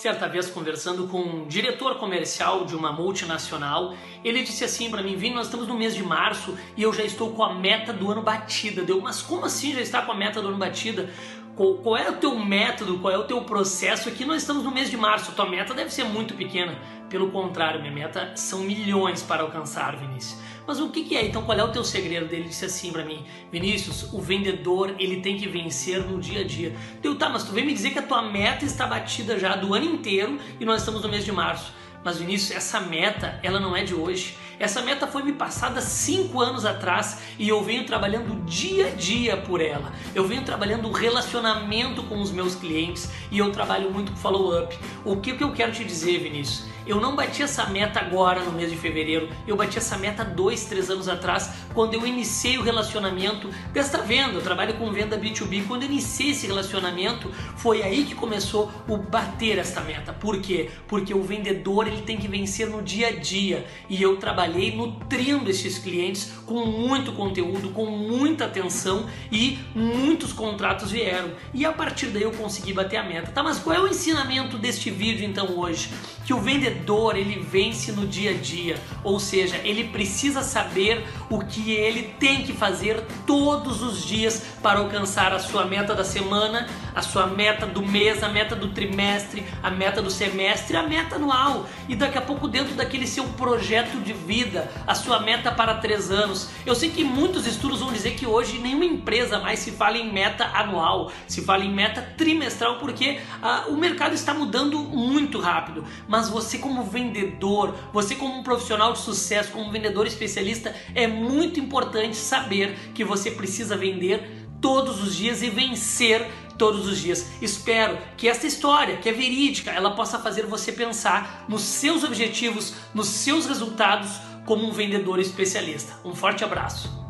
Certa vez conversando com um diretor comercial de uma multinacional, ele disse assim para mim: Vini, nós estamos no mês de março e eu já estou com a meta do ano batida. Deu, mas como assim já está com a meta do ano batida? Qual, qual é o teu método, qual é o teu processo? Aqui nós estamos no mês de março, tua meta deve ser muito pequena. Pelo contrário, minha meta são milhões para alcançar, Vinícius. Mas o que, que é? Então qual é o teu segredo? Ele disse assim para mim, Vinícius, o vendedor ele tem que vencer no dia a dia. Deu, tá, mas tu vem me dizer que a tua meta está batida já do ano inteiro e nós estamos no mês de março. Mas Vinícius, essa meta, ela não é de hoje. Essa meta foi me passada cinco anos atrás e eu venho trabalhando dia a dia por ela. Eu venho trabalhando o relacionamento com os meus clientes e eu trabalho muito com follow-up. O que, que eu quero te dizer, Vinícius? Eu não bati essa meta agora no mês de fevereiro, eu bati essa meta dois, três anos atrás, quando eu iniciei o relacionamento desta venda. Eu trabalho com venda B2B. Quando eu iniciei esse relacionamento, foi aí que começou o bater esta meta. Por quê? Porque o vendedor ele tem que vencer no dia a dia e eu trabalhei nutrindo esses clientes com muito conteúdo, com muita atenção e muitos contratos vieram. E a partir daí eu consegui bater a meta. Tá, mas qual é o ensinamento deste vídeo então hoje? Que o vendedor ele vence no dia a dia, ou seja, ele precisa saber o que ele tem que fazer todos os dias para alcançar a sua meta da semana, a sua meta do mês, a meta do trimestre, a meta do semestre, a meta anual. E daqui a pouco dentro daquele seu projeto de vida a sua meta para três anos. Eu sei que muitos estudos vão dizer que hoje nenhuma empresa mais se fala em meta anual, se fala em meta trimestral, porque ah, o mercado está mudando muito rápido. Mas você, como vendedor, você, como um profissional de sucesso, como vendedor especialista, é muito importante saber que você precisa vender todos os dias e vencer todos os dias. Espero que esta história, que é verídica, ela possa fazer você pensar nos seus objetivos, nos seus resultados como um vendedor especialista. Um forte abraço.